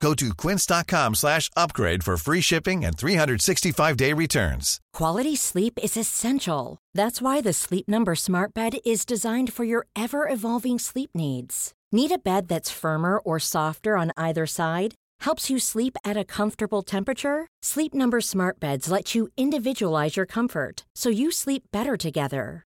Go to quince.com slash upgrade for free shipping and 365-day returns. Quality sleep is essential. That's why the Sleep Number Smart Bed is designed for your ever-evolving sleep needs. Need a bed that's firmer or softer on either side? Helps you sleep at a comfortable temperature? Sleep Number Smart Beds let you individualize your comfort so you sleep better together.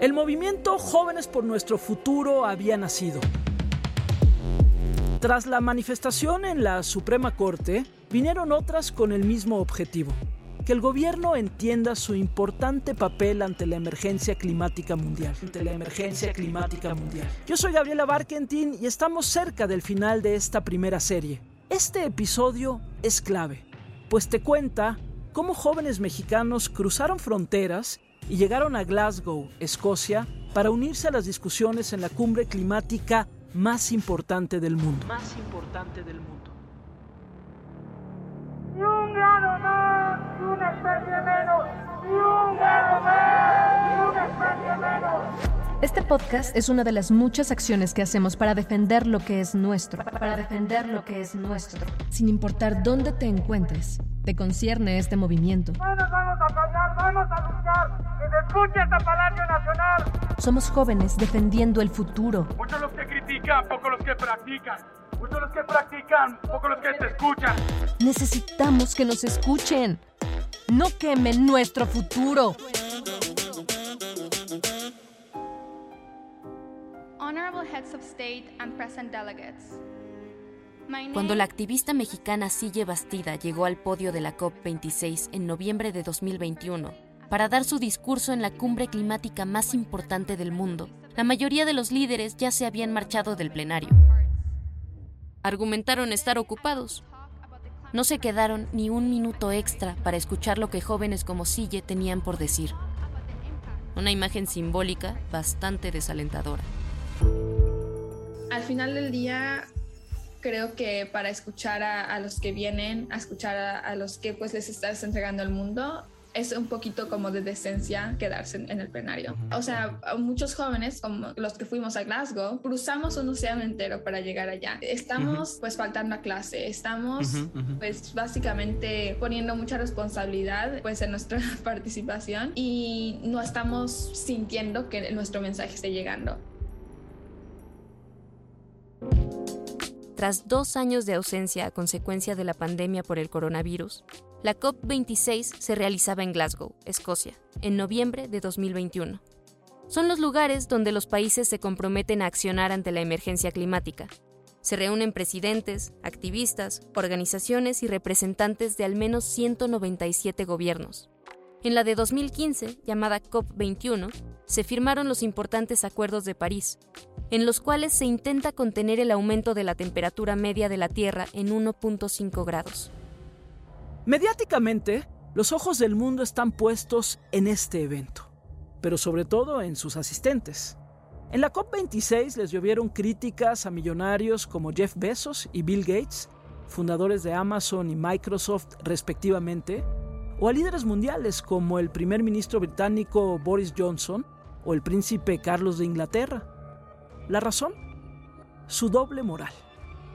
El movimiento Jóvenes por Nuestro Futuro había nacido. Tras la manifestación en la Suprema Corte, vinieron otras con el mismo objetivo, que el gobierno entienda su importante papel ante la emergencia climática mundial. Ante la emergencia climática mundial. Yo soy Gabriela Barkentin y estamos cerca del final de esta primera serie. Este episodio es clave, pues te cuenta cómo jóvenes mexicanos cruzaron fronteras y llegaron a Glasgow, Escocia, para unirse a las discusiones en la cumbre climática más importante del mundo. Más importante del mundo. Ni un grado más, ni una especie menos, ni un grado más, ni una especie menos. Este podcast es una de las muchas acciones que hacemos para defender lo que es nuestro, para defender lo que es nuestro, sin importar dónde te encuentres. Te concierne este movimiento. No nos vamos a callar, vamos a escuche hasta Palacio Nacional. Somos jóvenes defendiendo el futuro. Muchos los que critican, pocos los que practican. Muchos los que practican, pocos los que te escuchan. Necesitamos que nos escuchen. No quemen nuestro futuro. Honorable heads of state and present delegates. Cuando la activista mexicana Sille Bastida llegó al podio de la COP26 en noviembre de 2021 para dar su discurso en la cumbre climática más importante del mundo, la mayoría de los líderes ya se habían marchado del plenario. Argumentaron estar ocupados. No se quedaron ni un minuto extra para escuchar lo que jóvenes como Sille tenían por decir. Una imagen simbólica bastante desalentadora. Al final del día, creo que para escuchar a, los que vienen, a escuchar a, a, los que pues les estás entregando el mundo, es un poquito como de decencia quedarse en, en el plenario. O sea, muchos jóvenes, como los que fuimos a Glasgow, cruzamos un océano entero para llegar allá. Estamos pues faltando a clase, estamos pues básicamente poniendo mucha responsabilidad pues en nuestra participación y no estamos sintiendo que nuestro mensaje esté llegando. Tras dos años de ausencia a consecuencia de la pandemia por el coronavirus, la COP26 se realizaba en Glasgow, Escocia, en noviembre de 2021. Son los lugares donde los países se comprometen a accionar ante la emergencia climática. Se reúnen presidentes, activistas, organizaciones y representantes de al menos 197 gobiernos. En la de 2015, llamada COP21, se firmaron los importantes acuerdos de París, en los cuales se intenta contener el aumento de la temperatura media de la Tierra en 1.5 grados. Mediáticamente, los ojos del mundo están puestos en este evento, pero sobre todo en sus asistentes. En la COP26 les llovieron críticas a millonarios como Jeff Bezos y Bill Gates, fundadores de Amazon y Microsoft respectivamente, o a líderes mundiales como el primer ministro británico Boris Johnson o el príncipe Carlos de Inglaterra. ¿La razón? Su doble moral.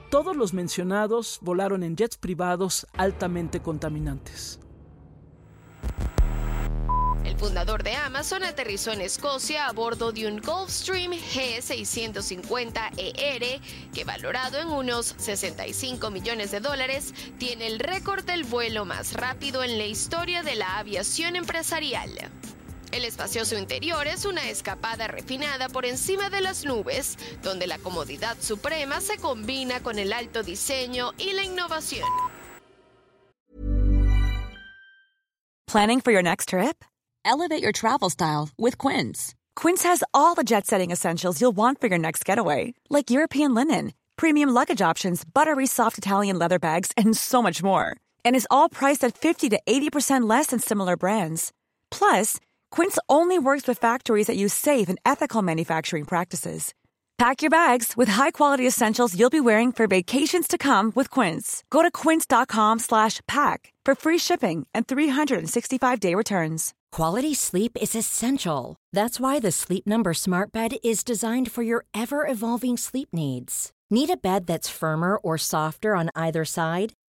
Todos los mencionados volaron en jets privados altamente contaminantes. El fundador de Amazon aterrizó en Escocia a bordo de un Gulfstream G650ER que valorado en unos 65 millones de dólares tiene el récord del vuelo más rápido en la historia de la aviación empresarial. El espacioso interior es una escapada refinada por encima de las nubes, donde la comodidad suprema se combina con el alto diseño y la innovación. Planning for your next trip? Elevate your travel style with Quince. Quince has all the jet setting essentials you'll want for your next getaway, like European linen, premium luggage options, buttery soft Italian leather bags, and so much more. And is all priced at 50 to 80% less than similar brands. Plus, Quince only works with factories that use safe and ethical manufacturing practices. Pack your bags with high-quality essentials you'll be wearing for vacations to come with Quince. Go to quince.com/pack for free shipping and 365-day returns. Quality sleep is essential. That's why the Sleep Number Smart Bed is designed for your ever-evolving sleep needs. Need a bed that's firmer or softer on either side?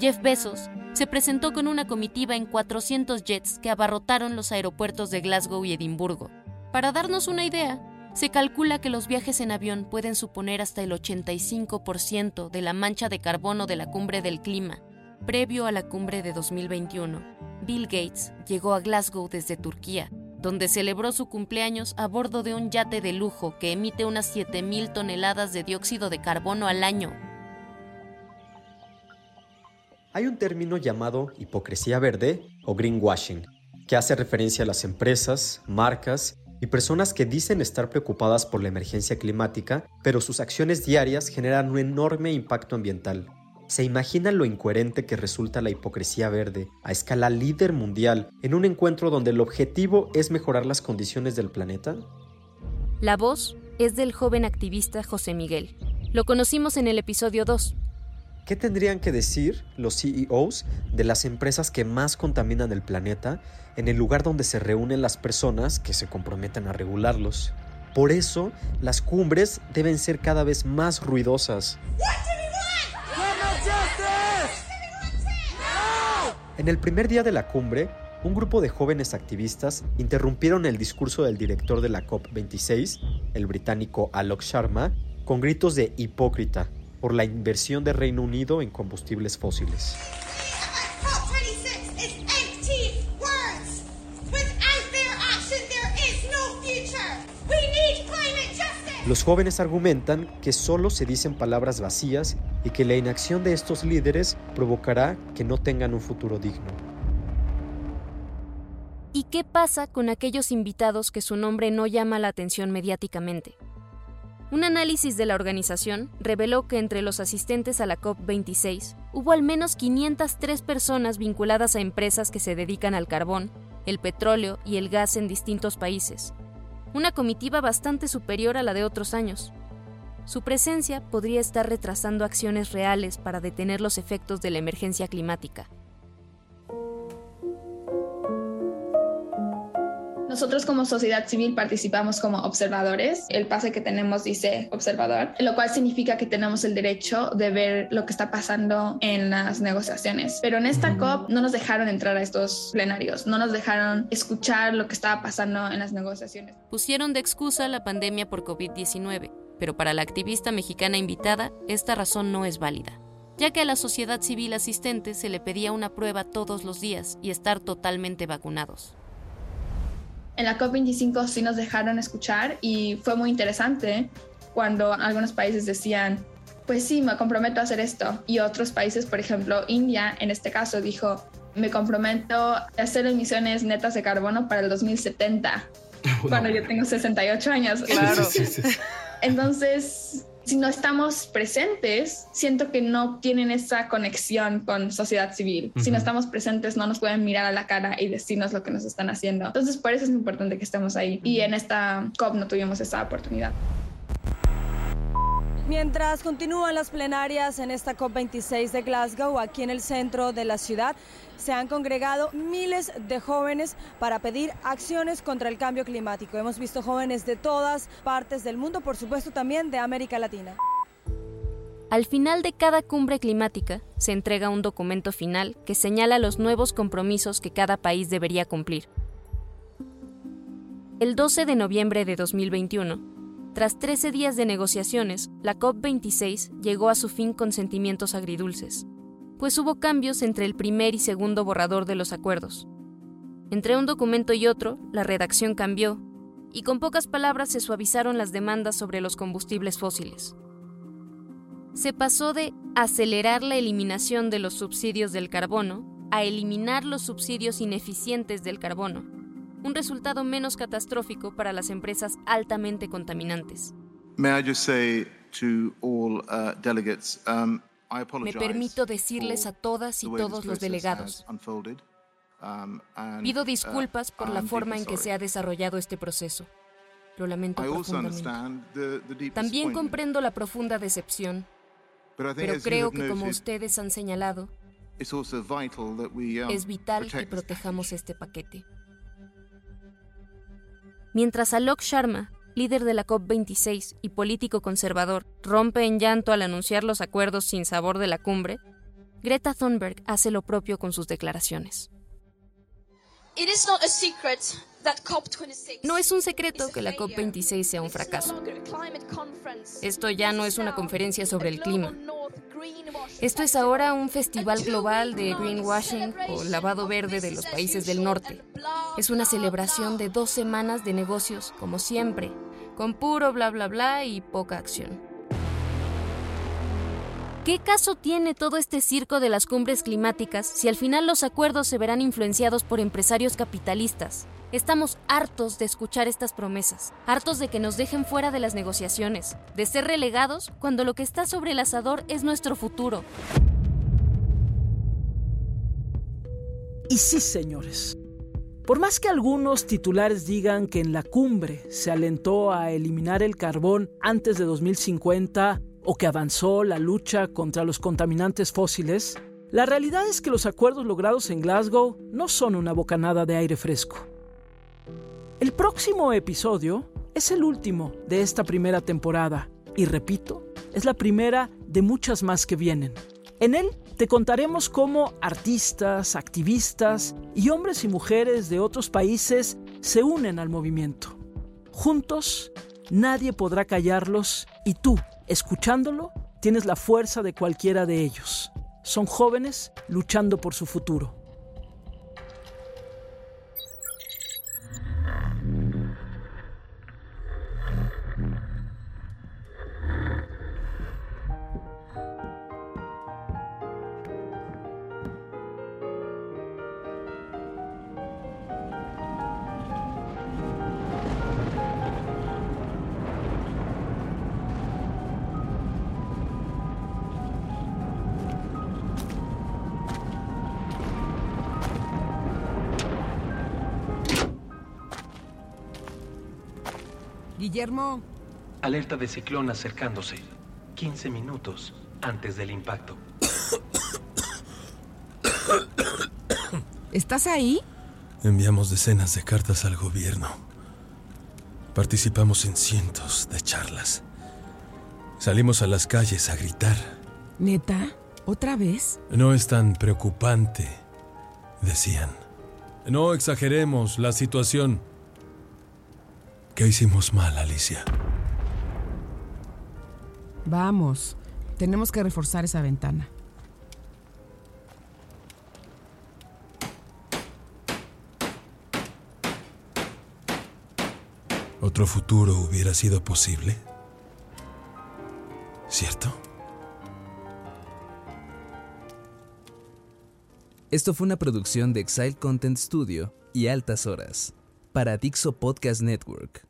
Jeff Bezos se presentó con una comitiva en 400 jets que abarrotaron los aeropuertos de Glasgow y Edimburgo. Para darnos una idea, se calcula que los viajes en avión pueden suponer hasta el 85% de la mancha de carbono de la cumbre del clima. Previo a la cumbre de 2021, Bill Gates llegó a Glasgow desde Turquía, donde celebró su cumpleaños a bordo de un yate de lujo que emite unas 7.000 toneladas de dióxido de carbono al año. Hay un término llamado hipocresía verde o greenwashing, que hace referencia a las empresas, marcas y personas que dicen estar preocupadas por la emergencia climática, pero sus acciones diarias generan un enorme impacto ambiental. ¿Se imaginan lo incoherente que resulta la hipocresía verde a escala líder mundial en un encuentro donde el objetivo es mejorar las condiciones del planeta? La voz es del joven activista José Miguel. Lo conocimos en el episodio 2. ¿Qué tendrían que decir los CEOs de las empresas que más contaminan el planeta en el lugar donde se reúnen las personas que se comprometen a regularlos? Por eso, las cumbres deben ser cada vez más ruidosas. En el primer día de la cumbre, un grupo de jóvenes activistas interrumpieron el discurso del director de la COP26, el británico Alok Sharma, con gritos de hipócrita por la inversión de Reino Unido en combustibles fósiles. Los jóvenes argumentan que solo se dicen palabras vacías y que la inacción de estos líderes provocará que no tengan un futuro digno. ¿Y qué pasa con aquellos invitados que su nombre no llama la atención mediáticamente? Un análisis de la organización reveló que entre los asistentes a la COP26 hubo al menos 503 personas vinculadas a empresas que se dedican al carbón, el petróleo y el gas en distintos países, una comitiva bastante superior a la de otros años. Su presencia podría estar retrasando acciones reales para detener los efectos de la emergencia climática. Nosotros como sociedad civil participamos como observadores. El pase que tenemos dice observador, lo cual significa que tenemos el derecho de ver lo que está pasando en las negociaciones. Pero en esta COP no nos dejaron entrar a estos plenarios, no nos dejaron escuchar lo que estaba pasando en las negociaciones. Pusieron de excusa la pandemia por COVID-19, pero para la activista mexicana invitada, esta razón no es válida ya que a la sociedad civil asistente se le pedía una prueba todos los días y estar totalmente vacunados. En la COP25 sí nos dejaron escuchar y fue muy interesante cuando algunos países decían, pues sí, me comprometo a hacer esto. Y otros países, por ejemplo, India, en este caso, dijo, me comprometo a hacer emisiones netas de carbono para el 2070, cuando yo tengo 68 años. Claro. Entonces, si no estamos presentes, siento que no tienen esa conexión con sociedad civil. Si no estamos presentes, no nos pueden mirar a la cara y decirnos lo que nos están haciendo. Entonces, por eso es importante que estemos ahí. Y en esta COP no tuvimos esa oportunidad. Mientras continúan las plenarias en esta COP26 de Glasgow, aquí en el centro de la ciudad, se han congregado miles de jóvenes para pedir acciones contra el cambio climático. Hemos visto jóvenes de todas partes del mundo, por supuesto también de América Latina. Al final de cada cumbre climática se entrega un documento final que señala los nuevos compromisos que cada país debería cumplir. El 12 de noviembre de 2021, tras 13 días de negociaciones, la COP26 llegó a su fin con sentimientos agridulces, pues hubo cambios entre el primer y segundo borrador de los acuerdos. Entre un documento y otro, la redacción cambió, y con pocas palabras se suavizaron las demandas sobre los combustibles fósiles. Se pasó de acelerar la eliminación de los subsidios del carbono a eliminar los subsidios ineficientes del carbono, un resultado menos catastrófico para las empresas altamente contaminantes. Me permito decirles a todas y todos los delegados, um, pido uh, disculpas por la forma en que se ha desarrollado este proceso. Lo lamento profundamente. También comprendo la profunda decepción, pero creo que como ustedes han señalado, um, es vital que protejamos este paquete. Mientras Alok Sharma, líder de la COP26 y político conservador, rompe en llanto al anunciar los acuerdos sin sabor de la cumbre, Greta Thunberg hace lo propio con sus declaraciones. No es un secreto que la COP26 sea un fracaso. Esto ya no es una conferencia sobre el clima. Esto es ahora un festival global de greenwashing o lavado verde de los países del norte. Es una celebración de dos semanas de negocios, como siempre, con puro bla bla bla y poca acción. ¿Qué caso tiene todo este circo de las cumbres climáticas si al final los acuerdos se verán influenciados por empresarios capitalistas? Estamos hartos de escuchar estas promesas, hartos de que nos dejen fuera de las negociaciones, de ser relegados cuando lo que está sobre el asador es nuestro futuro. Y sí, señores. Por más que algunos titulares digan que en la cumbre se alentó a eliminar el carbón antes de 2050 o que avanzó la lucha contra los contaminantes fósiles, la realidad es que los acuerdos logrados en Glasgow no son una bocanada de aire fresco. El próximo episodio es el último de esta primera temporada y repito, es la primera de muchas más que vienen. En él te contaremos cómo artistas, activistas y hombres y mujeres de otros países se unen al movimiento. Juntos, nadie podrá callarlos y tú, escuchándolo, tienes la fuerza de cualquiera de ellos. Son jóvenes luchando por su futuro. Guillermo. Alerta de ciclón acercándose. 15 minutos antes del impacto. ¿Estás ahí? Enviamos decenas de cartas al gobierno. Participamos en cientos de charlas. Salimos a las calles a gritar. ¿Neta? ¿Otra vez? No es tan preocupante, decían. No exageremos la situación. ¿Qué hicimos mal, Alicia? Vamos, tenemos que reforzar esa ventana. ¿Otro futuro hubiera sido posible? ¿Cierto? Esto fue una producción de Exile Content Studio y Altas Horas para Dixo Podcast Network.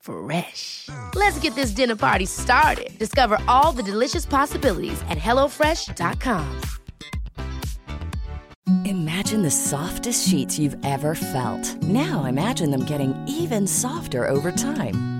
Fresh. Let's get this dinner party started. Discover all the delicious possibilities at hellofresh.com. Imagine the softest sheets you've ever felt. Now imagine them getting even softer over time.